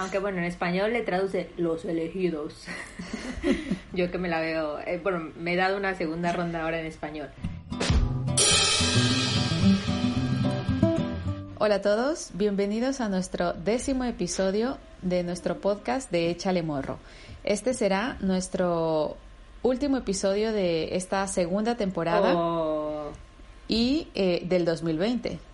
Aunque bueno, en español le traduce los elegidos. Yo que me la veo, eh, bueno, me he dado una segunda ronda ahora en español. Hola a todos, bienvenidos a nuestro décimo episodio de nuestro podcast de Échale Morro. Este será nuestro último episodio de esta segunda temporada Oh, y eh, del 2020.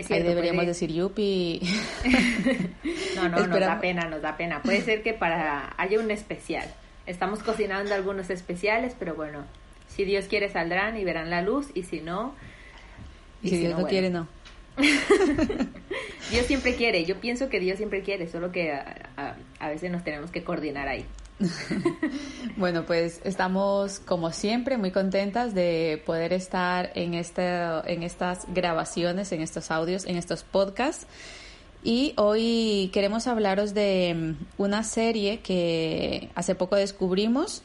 Es Ahí cierto, deberíamos puede- decir yupi. No, no, nos da pena, nos da pena. Puede ser que para haya un especial. Estamos cocinando algunos especiales, pero bueno, si Dios quiere saldrán y verán la luz y si no... Y si Dios no quiere, no. Dios siempre quiere, yo pienso que Dios siempre quiere, solo que a, a- a veces nos tenemos que coordinar ahí. Bueno, pues estamos como siempre muy contentas de poder estar en, este, en estas grabaciones, en estos audios, en estos podcasts. Y hoy queremos hablaros de mm, una serie que hace poco descubrimos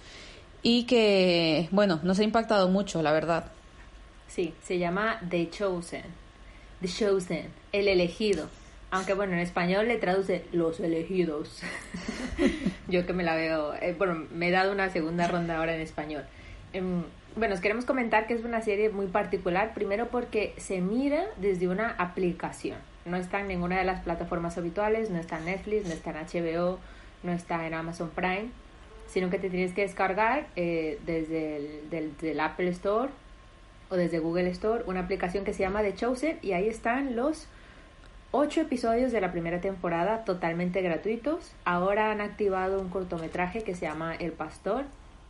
y que, bueno, nos ha impactado mucho, la verdad. Sí, se llama The Chosen. The Chosen, el elegido. Aunque bueno, en español le traduce los elegidos. Yo que me la veo, eh, bueno, me he dado una segunda ronda ahora en español. Em, bueno, os queremos comentar que es una serie muy particular, primero porque se mira desde una aplicación. No está en ninguna de las plataformas habituales, no está en Netflix, no está en HBO, no está en Amazon Prime, sino que te tienes que descargar eh, desde el Apple Store o desde Google Store una aplicación que se llama The Chosen y ahí están los ocho episodios de la primera temporada totalmente gratuitos. Ahora han activado un cortometraje que se llama El Pastor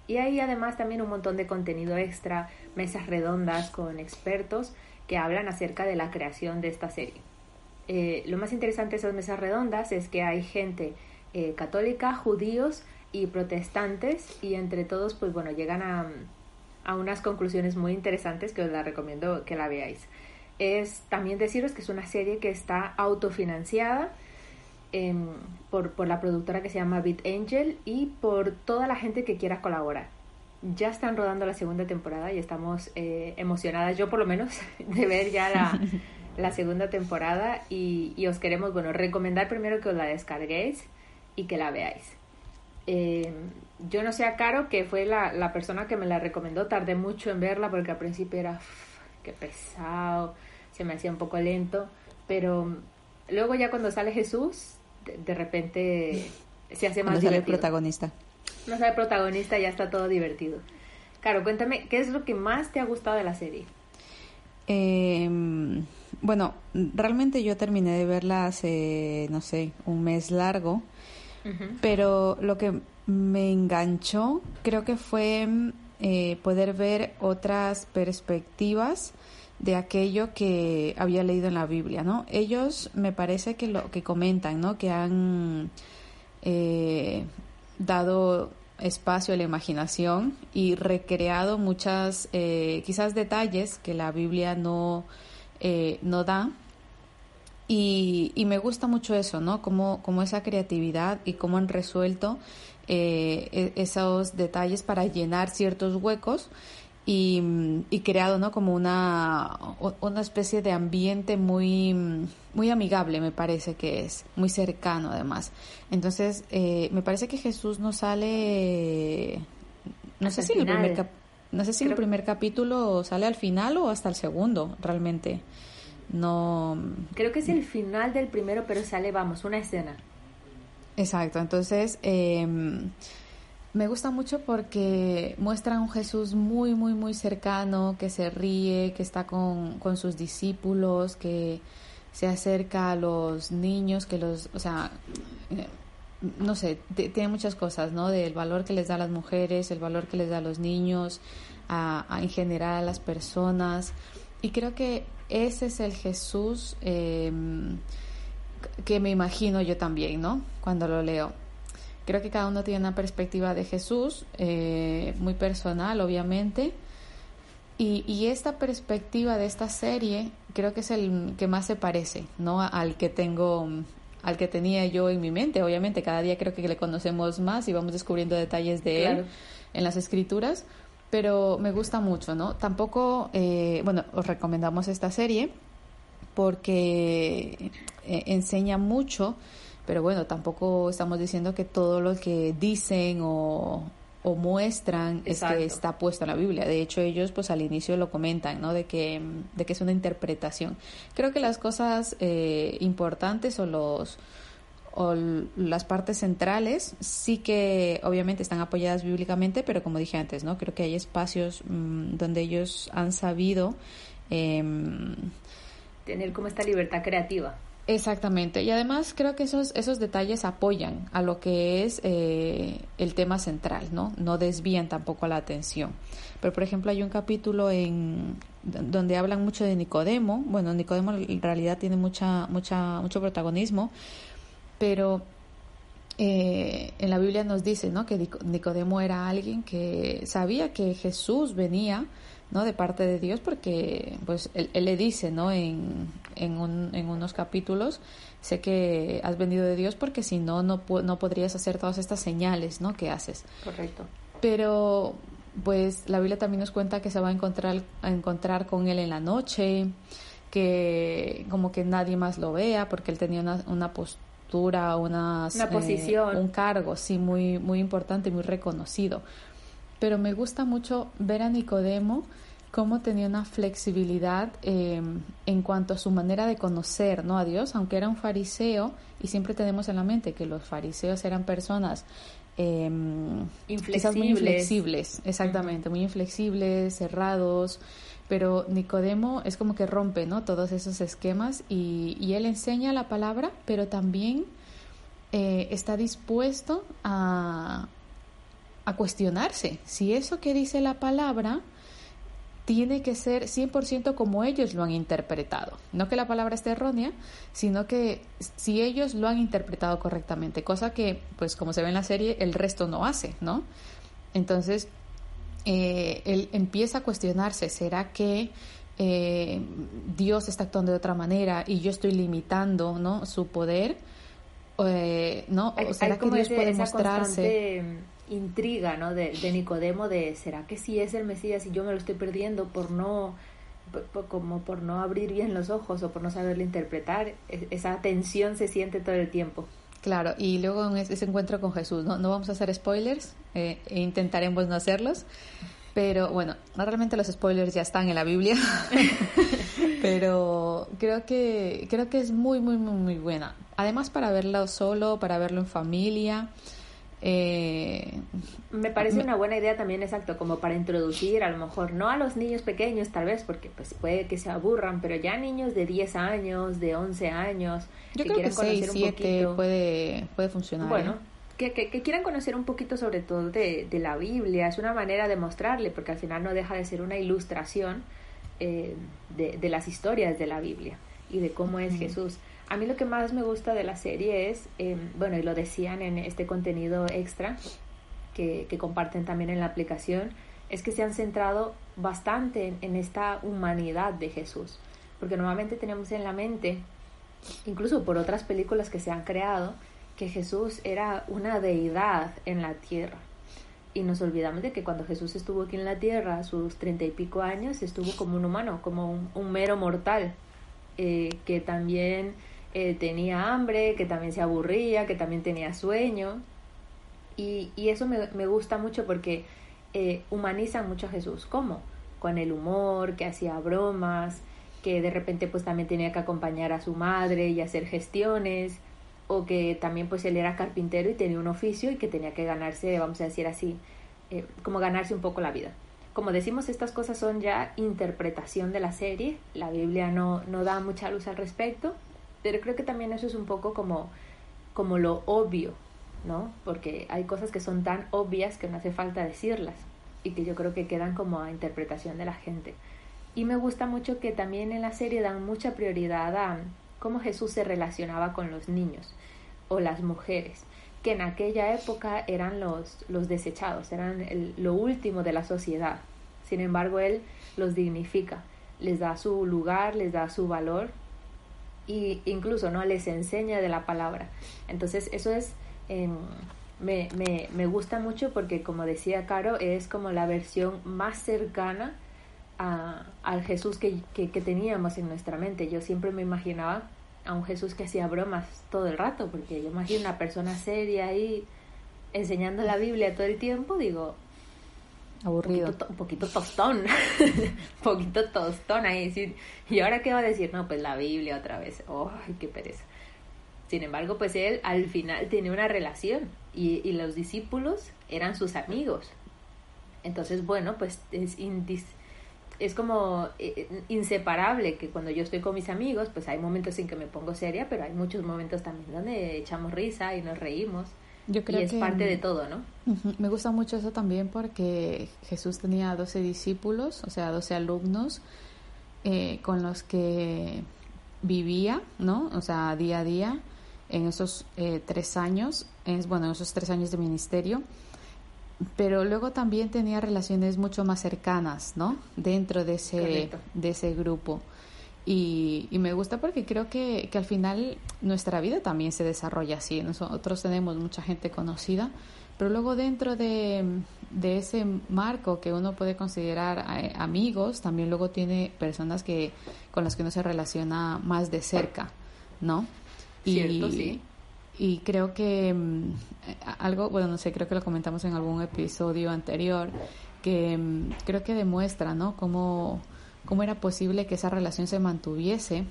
y ahí además también un montón de contenido extra, mesas redondas con expertos que hablan acerca de la creación de esta serie. Eh, lo más interesante de esas mesas redondas es que hay gente eh, católica, judíos y protestantes y entre todos pues bueno llegan a, a unas conclusiones muy interesantes que os la recomiendo que la veáis. Es también deciros que es una serie que está autofinanciada em, por, por la productora que se llama Beat Angel y por toda la gente que quiera colaborar. Ya están rodando la segunda temporada y estamos eh, emocionadas, yo por lo menos, de ver ya la, la segunda temporada y, y os queremos, bueno, recomendar primero que os la descarguéis y que la veáis. Eh, yo no sé a Caro, que fue la, la persona que me la recomendó, tardé mucho en verla porque al principio era, "Uf, qué pesado, se me hacía un poco lento, pero luego ya cuando sale Jesús, de, de repente se hace más Cuando sale el divertido. protagonista. No sale protagonista, ya está todo divertido. Caro, cuéntame, ¿qué es lo que más te ha gustado de la serie? Eh, bueno, realmente yo terminé de verla hace, no sé, un mes largo. Pero lo que me enganchó creo que fue eh, poder ver otras perspectivas de aquello que había leído en la Biblia, ¿no? Ellos me parece que lo que comentan, ¿no? Que han eh, dado espacio a la imaginación y recreado muchas, eh, quizás detalles que la Biblia no, no da. Y, y me gusta mucho eso, ¿no? Como, como esa creatividad y cómo han resuelto eh, e- esos detalles para llenar ciertos huecos y, y creado, ¿no? Como una, una especie de ambiente muy, muy amigable, me parece que es, muy cercano además. Entonces, eh, me parece que Jesús no sale, no Hasta sé si el primer cap- no sé si el primer capítulo sale al final o hasta el segundo, realmente. No, Creo que es el final del primero, pero sale, vamos, una escena. Exacto, entonces eh, me gusta mucho porque muestra a un Jesús muy, muy, muy cercano, que se ríe, que está con, con sus discípulos, que se acerca a los niños, que los, o sea, no sé, tiene muchas cosas, ¿no? Del valor que les da a las mujeres, el valor que les da a los niños, a, a- en general a las personas. Y creo que ese es el Jesús eh, que me imagino yo también, ¿no? Cuando lo leo. Creo que cada uno tiene una perspectiva de Jesús, eh, muy personal, obviamente. Y, y esta perspectiva de esta serie creo que es el que más se parece, ¿no? Al que tengo, al que tenía yo en mi mente. Obviamente, cada día creo que le conocemos más y vamos descubriendo detalles de Claro. él en las escrituras. Pero me gusta mucho, ¿no? Tampoco, eh, bueno, os recomendamos esta serie porque eh, enseña mucho Pero bueno, tampoco estamos diciendo que todo lo que dicen o, o muestran es que está puesto en la Biblia. De hecho, ellos pues al inicio lo comentan, ¿no? De que, de que es una interpretación. Creo que las cosas eh, importantes o los o las partes centrales sí que obviamente están apoyadas bíblicamente, pero como dije antes, ¿no? Creo que hay espacios mm, donde ellos han sabido em, tener como esta libertad creativa. Exactamente, y además creo que esos, esos detalles apoyan a lo que es eh, el tema central, ¿no? No desvían tampoco la atención. Pero, por ejemplo, hay un capítulo en donde hablan mucho de Nicodemo. Bueno, Nicodemo en realidad tiene mucha, mucha, mucho protagonismo, pero eh, en la Biblia nos dice, ¿no? Que Nicodemo era alguien que sabía que Jesús venía ¿no? De parte de Dios, porque pues él, le dice, ¿no? En, en, un, en, unos capítulos, sé que has venido de Dios porque si no, no, no podrías hacer todas estas señales, ¿no? Que haces. Correcto. Pero pues la Biblia también nos cuenta que se va a encontrar, a encontrar con él en la noche, que como que nadie más lo vea porque él tenía una, una postura, una, una posición, un cargo, sí, muy, muy importante, muy reconocido. Pero me gusta mucho ver a Nicodemo cómo tenía una flexibilidad em, en cuanto a su manera de conocer ¿no? a Dios, aunque era un fariseo, y siempre tenemos en la mente que los fariseos eran personas eh, quizás muy inflexibles, exactamente, muy inflexibles, cerrados, pero Nicodemo es como que rompe ¿no? todos esos esquemas y, y él enseña la palabra, pero también eh, está dispuesto a, a cuestionarse si eso que dice la palabra tiene que ser 100% como ellos lo han interpretado. No que la palabra esté errónea, sino que si ellos lo han interpretado correctamente, cosa que, pues como se ve en la serie, el resto no hace, ¿no? Entonces, eh, él empieza a cuestionarse, ¿será que eh, Dios está actuando de otra manera y yo estoy limitando, ¿no? Su poder, eh, ¿no? ¿O será que Dios puede mostrarse? Intriga ¿no? de, Nicodemo de ¿será que sí es el Mesías y yo me lo estoy perdiendo por no como por no abrir bien los ojos o por no saberlo interpretar esa tensión se siente todo el tiempo. Claro y luego en ese encuentro con Jesús no, no vamos a hacer spoilers eh, e intentaremos no hacerlos pero bueno realmente los spoilers ya están en la Biblia pero creo que creo que es muy muy muy muy buena. Además para verlo solo para verlo en familia eh, me parece una buena idea también, exacto, como para introducir, a lo mejor no a los niños pequeños tal vez, porque pues puede que se aburran, pero ya niños de 10 años, de 11 años, Yo que quieran conocer un poquito. Puede, puede funcionar. Bueno, ¿eh? que, que, quieran conocer un poquito sobre todo de, de, la Biblia, es una manera de mostrarle, porque al final no deja de ser una ilustración eh, de, de, las historias de la Biblia y de cómo es Jesús. A mí lo que más me gusta de la serie es, em, bueno, y lo decían en este contenido extra que, comparten también en la aplicación, es que se han centrado bastante en, esta humanidad de Jesús. Porque normalmente tenemos en la mente, incluso por otras películas que se han creado, que Jesús era una deidad en la tierra. Y nos olvidamos de que cuando Jesús estuvo aquí en la tierra, a sus treinta y pico años, estuvo como un humano, como un, mero mortal, eh, que también eh, tenía hambre, que también se aburría, que también tenía sueño. Y, y eso me, gusta mucho porque eh, humaniza mucho a Jesús. ¿Cómo? Con el humor, que hacía bromas, que de repente pues también tenía que acompañar a su madre y hacer gestiones, o que también pues él era carpintero y tenía un oficio y que tenía que ganarse, vamos a decir así, eh, como ganarse un poco la vida. Como decimos, estas cosas son ya interpretación de la serie, la Biblia no, no da mucha luz al respecto, pero creo que también eso es un poco como, como lo obvio, ¿no? Porque hay cosas que son tan obvias que no hace falta decirlas y que yo creo que quedan como a interpretación de la gente. Y me gusta mucho que también en la serie dan mucha prioridad a cómo Jesús se relacionaba con los niños o las mujeres, que en aquella época eran los, los desechados, eran lo último de la sociedad. Sin embargo, Él los dignifica, les da su lugar, les da su valor y incluso no les enseña de la palabra. Entonces eso es, em, me, me, me, gusta mucho porque como decía Caro, es como la versión más cercana a, al Jesús que, que, teníamos en nuestra mente. Yo siempre me imaginaba a un Jesús que hacía bromas todo el rato, porque yo imagino una persona seria ahí enseñando la Biblia todo el tiempo, digo, aburrido. Un poquito, tostón, un poquito tostón ahí. ¿Y ahora qué va a decir? No, pues la Biblia otra vez. ¡Ay, qué pereza! Sin embargo, pues él al final tiene una relación y, y los discípulos eran sus amigos. Entonces, bueno, pues es, es como eh, inseparable que cuando yo estoy con mis amigos, pues hay momentos en que me pongo seria, pero hay muchos momentos también donde echamos risa y nos reímos. Yo creo y es parte de todo, ¿no? Me gusta mucho eso también porque Jesús tenía 12 discípulos, o sea, 12 alumnos eh, con los que vivía, ¿no? O sea, día a día en esos eh, tres años, es, bueno, en esos tres años de ministerio pero luego también tenía relaciones mucho más cercanas, ¿no? Dentro de ese, de ese grupo. Y, y, me gusta porque creo que, que, al final nuestra vida también se desarrolla así. Nosotros tenemos mucha gente conocida, pero luego dentro de, de ese marco que uno puede considerar eh, amigos, también luego tiene personas que con las que uno se relaciona más de cerca, ¿no? Cierto, sí y creo que mm, algo, bueno, no sé, creo que lo comentamos en algún episodio anterior, que mm, creo que demuestra, ¿no? Cómo, cómo era posible que esa relación se mantuviese.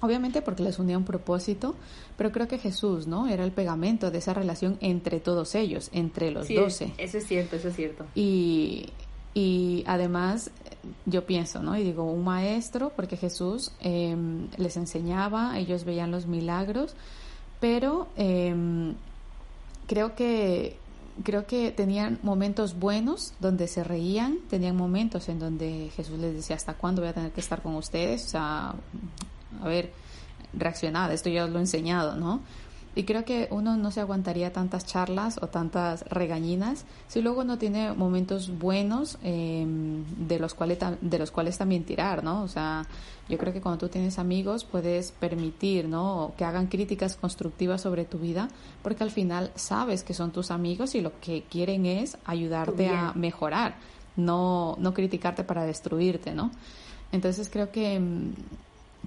Obviamente porque les unía un propósito, pero creo que Jesús, ¿no? Era el pegamento de esa relación entre todos ellos, entre los doce. Eso es cierto, eso es cierto. Y, y además, yo pienso, ¿no? Y digo, un maestro, porque Jesús em, les enseñaba, ellos veían los milagros, pero em, creo que creo que tenían momentos buenos donde se reían, tenían momentos en donde Jesús les decía, ¿hasta cuándo voy a tener que estar con ustedes? O sea, a ver, reaccionad, esto ya os lo he enseñado, ¿no? Y creo que uno no se aguantaría tantas charlas o tantas regañinas si luego no tiene momentos buenos em, de, los cuales, de los cuales también tirar, ¿no? O sea, yo creo que cuando tú tienes amigos puedes permitir, ¿no? Que hagan críticas constructivas sobre tu vida porque al final sabes que son tus amigos y lo que quieren es ayudarte a mejorar, no, no criticarte para destruirte, ¿no? Entonces creo que em,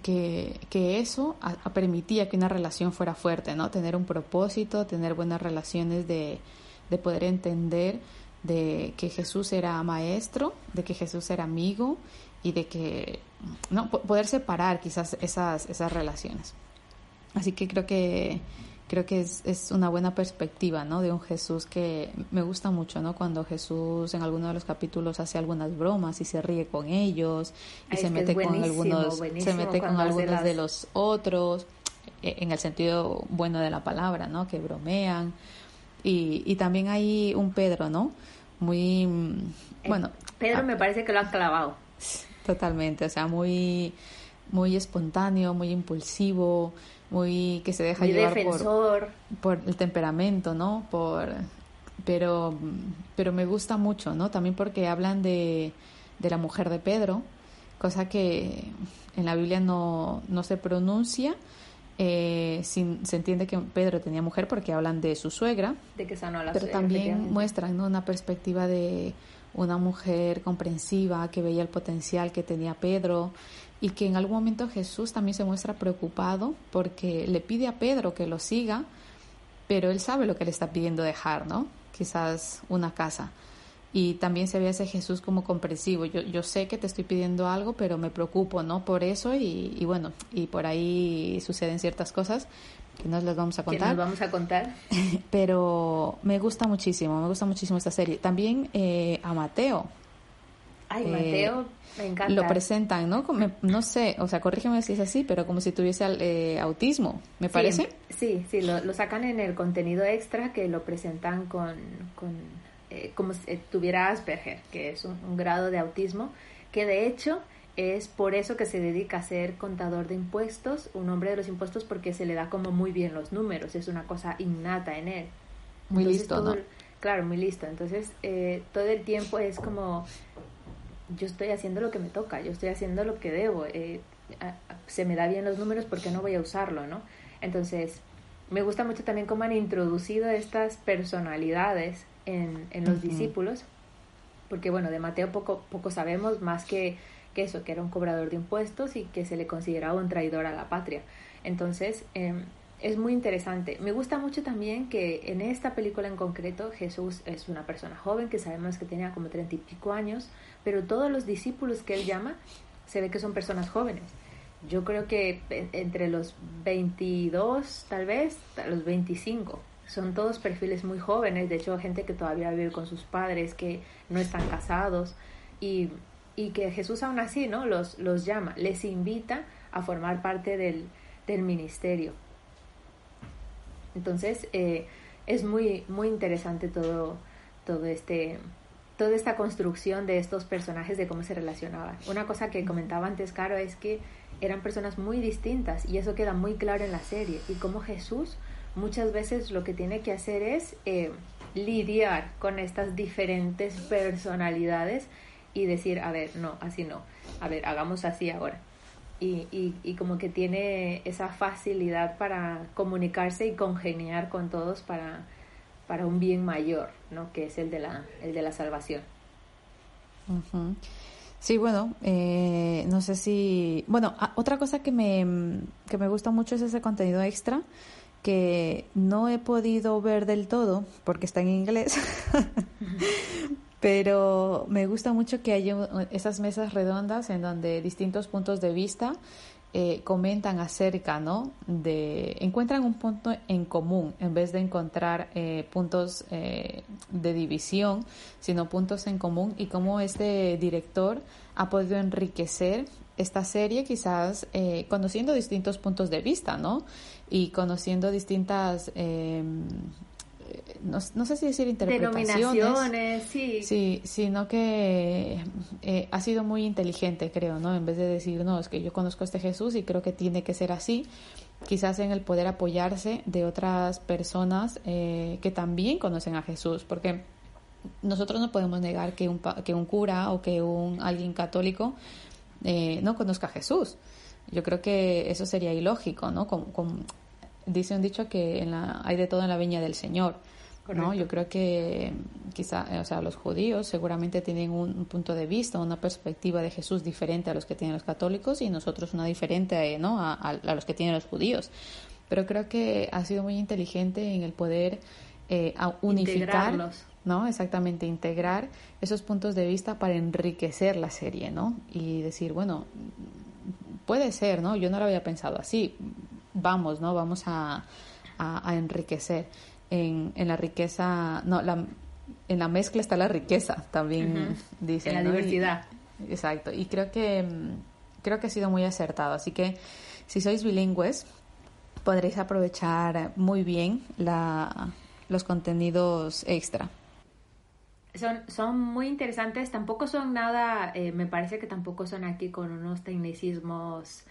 que, que eso permitía que una relación fuera fuerte, ¿no? Tener un propósito, tener buenas relaciones de, de poder entender de que Jesús era maestro, de que Jesús era amigo y de que, no, poder separar quizás esas, esas relaciones. Así que creo que creo que es, es, una buena perspectiva, ¿no? De un Jesús que me gusta mucho, ¿no? Cuando Jesús en alguno de los capítulos hace algunas bromas y se ríe con ellos y se mete con algunos, se mete con algunos de los otros, e, en el sentido bueno de la palabra, ¿no? Que bromean. Y, y también hay un Pedro, ¿no? Muy, eh, bueno. Pedro me parece que lo ha clavado. Totalmente, o sea, muy, muy espontáneo, muy impulsivo, muy que se deja llevar por, por, el temperamento, ¿no? Por pero pero me gusta mucho, ¿no? También porque hablan de, de la mujer de Pedro, cosa que en la Biblia no, no se pronuncia. Eh, sin, se entiende que Pedro tenía mujer porque hablan de su suegra, de que sanó a la pero también muestran ¿no? una perspectiva de una mujer comprensiva que veía el potencial que tenía Pedro y que en algún momento Jesús también se muestra preocupado porque le pide a Pedro que lo siga, pero él sabe lo que le está pidiendo dejar, ¿no? Quizás una casa. Y también se ve a ese Jesús como comprensivo. Yo, yo sé que te estoy pidiendo algo, pero me preocupo, ¿no? Por eso y, y bueno, y por ahí suceden ciertas cosas que nos las vamos a contar. nos vamos a contar. pero me gusta muchísimo, me gusta muchísimo esta serie. También eh, a Mateo. Ay, Mateo lo presentan, ¿no? no sé, o sea, corrígeme si es así, pero como si tuviese eh, autismo, ¿me parece? Sí, sí, lo, sacan en el contenido extra que lo presentan con, eh, como si tuviera Asperger, que es un, grado de autismo, que de hecho es por eso que se dedica a ser contador de impuestos, un hombre de los impuestos, porque se le da como muy bien los números, es una cosa innata en él. Muy listo, ¿no? Claro, muy listo. Entonces, eh, todo el tiempo es como yo estoy haciendo lo que me toca, yo estoy haciendo lo que debo, eh, se me da bien los números porque no voy a usarlo, ¿no? Entonces, me gusta mucho también cómo han introducido estas personalidades en, en los discípulos, porque bueno, de Mateo poco, poco sabemos más que, que eso, que era un cobrador de impuestos y que se le consideraba un traidor a la patria. Entonces, em, es muy interesante. Me gusta mucho también que en esta película en concreto Jesús es una persona joven que sabemos que tenía como treinta y pico años, pero todos los discípulos que él llama se ve que son personas jóvenes. Yo creo que entre los 22 tal vez, los 25. Son todos perfiles muy jóvenes, de hecho gente que todavía vive con sus padres, que no están casados y, y que Jesús aún así ¿no? los, los llama, les invita a formar parte del, del ministerio. Entonces, eh, es muy, muy interesante todo, todo este, toda esta construcción de estos personajes, de cómo se relacionaban. Una cosa que comentaba antes, Caro, es que eran personas muy distintas y eso queda muy claro en la serie. Y cómo Jesús muchas veces lo que tiene que hacer es eh, lidiar con estas diferentes personalidades y decir, a ver, no, así no, a ver, hagamos así ahora y, y, y, como que tiene esa facilidad para comunicarse y congeniar con todos para, para un bien mayor, ¿no? que es el de la, el de la salvación. Sí, bueno, eh, no sé si... Bueno, otra cosa que me, que me gusta mucho es ese contenido extra que no he podido ver del todo porque está en inglés, pero me gusta mucho que haya esas mesas redondas en donde distintos puntos de vista eh, comentan acerca, ¿no? De encuentran un punto en común en vez de encontrar eh, puntos eh, de división, sino puntos en común y cómo este director ha podido enriquecer esta serie quizás conociendo distintos puntos de vista, ¿no? Y conociendo distintas no, no, sé si decir interpretaciones. sí. Sí, sino que eh, ha sido muy inteligente, creo, ¿no? En vez de decir, no, es que yo conozco a este Jesús y creo que tiene que ser así, quizás en el poder apoyarse de otras personas eh, que también conocen a Jesús, porque nosotros no podemos negar que un, que un cura o que un alguien católico eh, no conozca a Jesús. Yo creo que eso sería ilógico, ¿no? Dice un dicho que en la, hay de todo en la viña del Señor. ¿no? Yo creo que quizá, o sea, los judíos seguramente tienen un, punto de vista, una perspectiva de Jesús diferente a los que tienen los católicos y nosotros una diferente, ¿no? A, los que tienen los judíos. Pero creo que ha sido muy inteligente en el poder eh, unificar, ¿no? Exactamente, integrar esos puntos de vista para enriquecer la serie, ¿no? Y decir, bueno, puede ser, ¿no? Yo no lo había pensado así vamos, ¿no? Vamos a, a, enriquecer. En, en, la riqueza, no, la, en la mezcla está la riqueza, también dice En la diversidad. exacto. Y creo que, creo que ha sido muy acertado. Así que si sois bilingües, podréis aprovechar muy bien la, los contenidos extra. Son, son muy interesantes, tampoco son nada, eh, me parece que tampoco son aquí con unos tecnicismos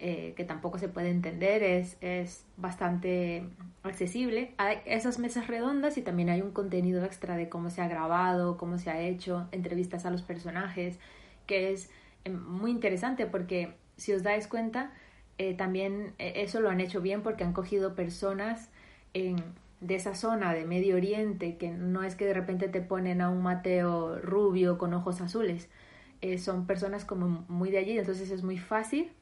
eh, que tampoco se puede entender, es, es bastante accesible. Hay esas mesas redondas y también hay un contenido extra de cómo se ha grabado, cómo se ha hecho, entrevistas a los personajes, que es eh, muy interesante porque si os dais cuenta, eh, también eso lo han hecho bien porque han cogido personas en, de esa zona de Medio Oriente, que no es que de repente te ponen a un Mateo rubio con ojos azules, son personas como muy de allí, entonces es muy fácil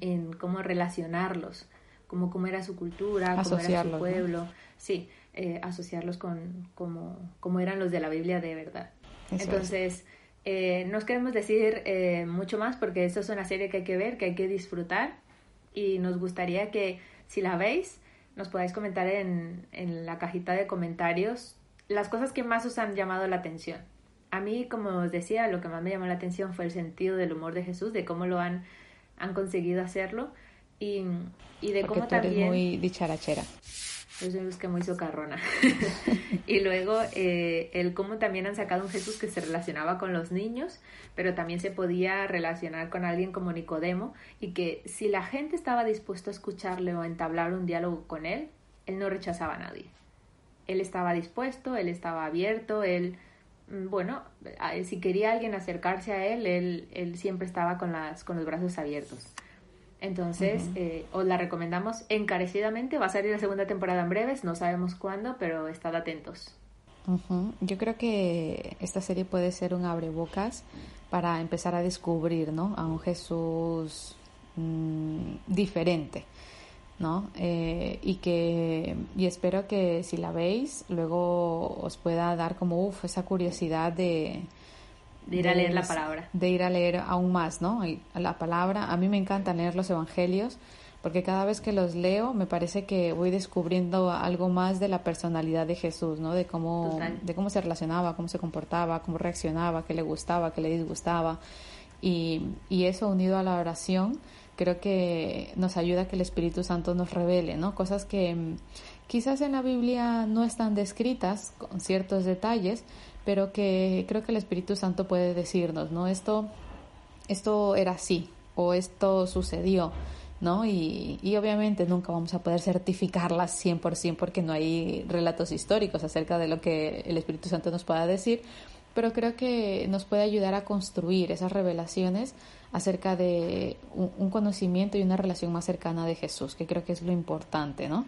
en, cómo relacionarlos, como cómo era su cultura, cómo era su pueblo, sí, eh, asociarlos con cómo, eran los de la Biblia de verdad. Entonces, eh, no queremos decir eh, mucho más porque esto es una serie que hay que ver, que hay que disfrutar y nos gustaría que si la veis nos podáis comentar en, en la cajita de comentarios las cosas que más os han llamado la atención. A mí, como os decía, lo que más me llamó la atención fue el sentido del humor de Jesús, de cómo lo han han conseguido hacerlo y, y de cómo también... Eres muy dicharachera. Yo soy que muy socarrona. y luego eh, el cómo también han sacado un Jesús que se relacionaba con los niños, pero también se podía relacionar con alguien como Nicodemo y que si la gente estaba dispuesto a escucharle o a entablar un diálogo con él, él no rechazaba a nadie. Él estaba dispuesto, él estaba abierto, él bueno, si quería alguien acercarse a él, él, él siempre estaba con, las, con los brazos abiertos. Entonces, eh, os la recomendamos encarecidamente. Va a salir la segunda temporada en breves, no sabemos cuándo, pero estad atentos. Yo creo que esta serie puede ser un abrebocas para empezar a descubrir, ¿no? A un Jesús mm, diferente. ¿No? Eh, y que y espero que si la veis luego os pueda dar como uf, esa curiosidad de, de ir a leer la palabra. De ir a leer aún más, ¿no? La palabra. A mí me encanta leer los evangelios porque cada vez que los leo me parece que voy descubriendo algo más de la personalidad de Jesús, ¿no? De cómo, de cómo se relacionaba, cómo se comportaba, cómo reaccionaba, qué le gustaba, qué le disgustaba. Y, y eso unido a la oración creo que nos ayuda a que el Espíritu Santo nos revele, ¿no? Cosas que mm, quizás en la Biblia no están descritas con ciertos detalles, pero que creo que el Espíritu Santo puede decirnos, ¿no? Esto, esto era así o esto sucedió ¿no? Y, y, obviamente nunca vamos a poder certificarlas 100% porque no hay relatos históricos acerca de lo que el Espíritu Santo nos pueda decir, pero creo que nos puede ayudar a construir esas revelaciones acerca de un, conocimiento y una relación más cercana de Jesús, que creo que es lo importante, ¿no?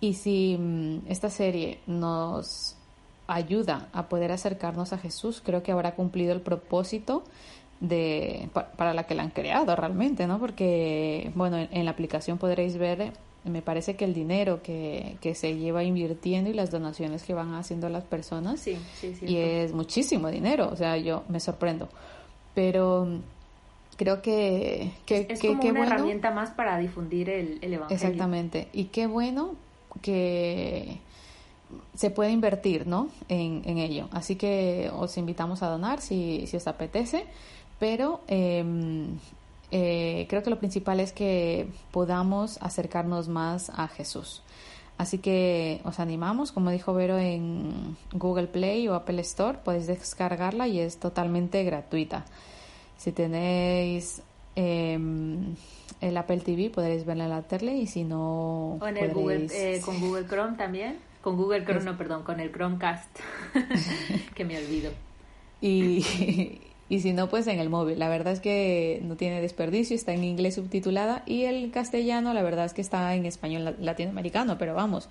Y si mm, esta serie nos ayuda a poder acercarnos a Jesús, creo que habrá cumplido el propósito de, para la que la han creado realmente, ¿no? Porque, bueno, en, la aplicación podréis ver, me parece que el dinero que, que, se lleva invirtiendo y las donaciones que van haciendo las personas, sí, sí, y es muchísimo dinero, o sea, yo me sorprendo. Pero creo que, que es como una herramienta más para difundir el, el evangelio. Exactamente, y qué bueno que se puede invertir ¿no? en, en ello. Así que os invitamos a donar si, si os apetece pero em, eh, creo que lo principal es que podamos acercarnos más a Jesús. Así que os animamos, como dijo Vero en Google Play o Apple Store, podéis descargarla y es totalmente gratuita. Si tenéis em, el Apple TV podréis verla en la tele y si no... O en el Google, eh, con Google Chrome también. Con Google Chrome, no, perdón, con el Chromecast, que me olvido. Y, y si no, pues en el móvil. La verdad es que no tiene desperdicio, está en inglés subtitulada y el castellano, la verdad es que está en español latinoamericano, pero vamos,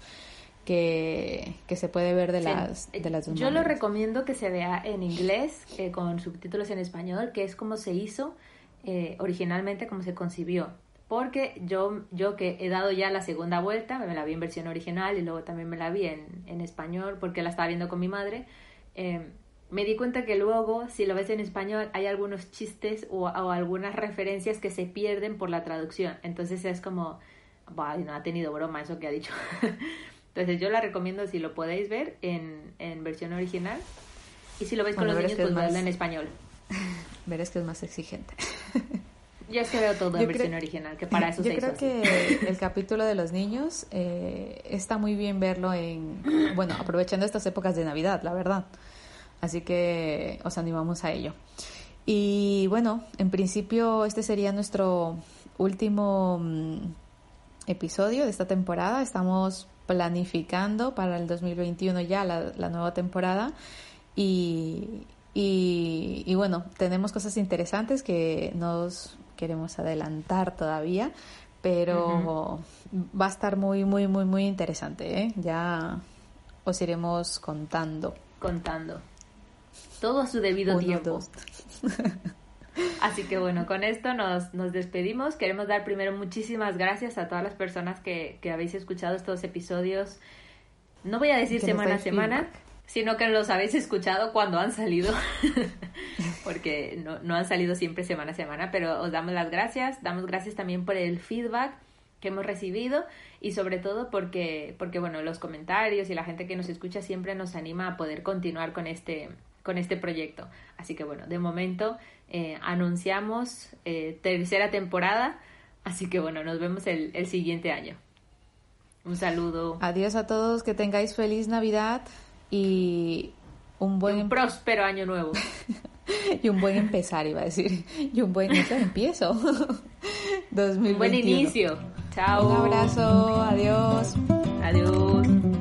que, que se puede ver de las de las Yo lo recomiendo que se vea en inglés eh, con subtítulos en español, que es como se hizo eh, originalmente, como se concibió. Porque yo, yo que he dado ya la segunda vuelta, me la vi en versión original y luego también me la vi en, en español porque la estaba viendo con mi madre. Eh, me di cuenta que luego, si lo ves en español, hay algunos chistes o, algunas referencias que se pierden por la traducción. Entonces es como, bah, no ha tenido broma eso que ha dicho. Entonces yo la recomiendo si lo podéis ver en, en versión original. Y si lo ves con los niños, pues más... en español. Verás que es más exigente. Yo es que veo todo en versión original, que para eso Yo creo que el capítulo de los niños eh, está muy bien verlo en, bueno, aprovechando estas épocas de Navidad, la verdad. Así que os animamos a ello. Y bueno, en principio este sería nuestro último mm, episodio de esta temporada. Estamos planificando para el 2021 ya la, nueva temporada y, y, bueno, tenemos cosas interesantes que nos queremos adelantar todavía, pero va a estar muy, muy, muy, muy interesante. ¿eh? Ya os iremos contando. Contando todo a su debido tiempo. Así que bueno, con esto nos, nos, despedimos. Queremos dar primero muchísimas gracias a todas las personas que, que habéis escuchado estos episodios. No voy a decir semana a semana, sino que los habéis escuchado cuando han salido, porque no, no han salido siempre semana a semana, pero os damos las gracias. Damos gracias también por el feedback que hemos recibido y sobre todo porque, porque bueno, los comentarios y la gente que nos escucha siempre nos anima a poder continuar con este, con este proyecto. Así que bueno, de momento eh, anunciamos eh, tercera temporada, así que bueno, nos vemos el, el siguiente año. Un saludo. Adiós a todos, que tengáis feliz Navidad y un buen... un próspero año nuevo. y un buen empezar, iba a decir. Y un buen empiezo. 2021. Un buen inicio. Chao. Un abrazo. Adiós. Adiós.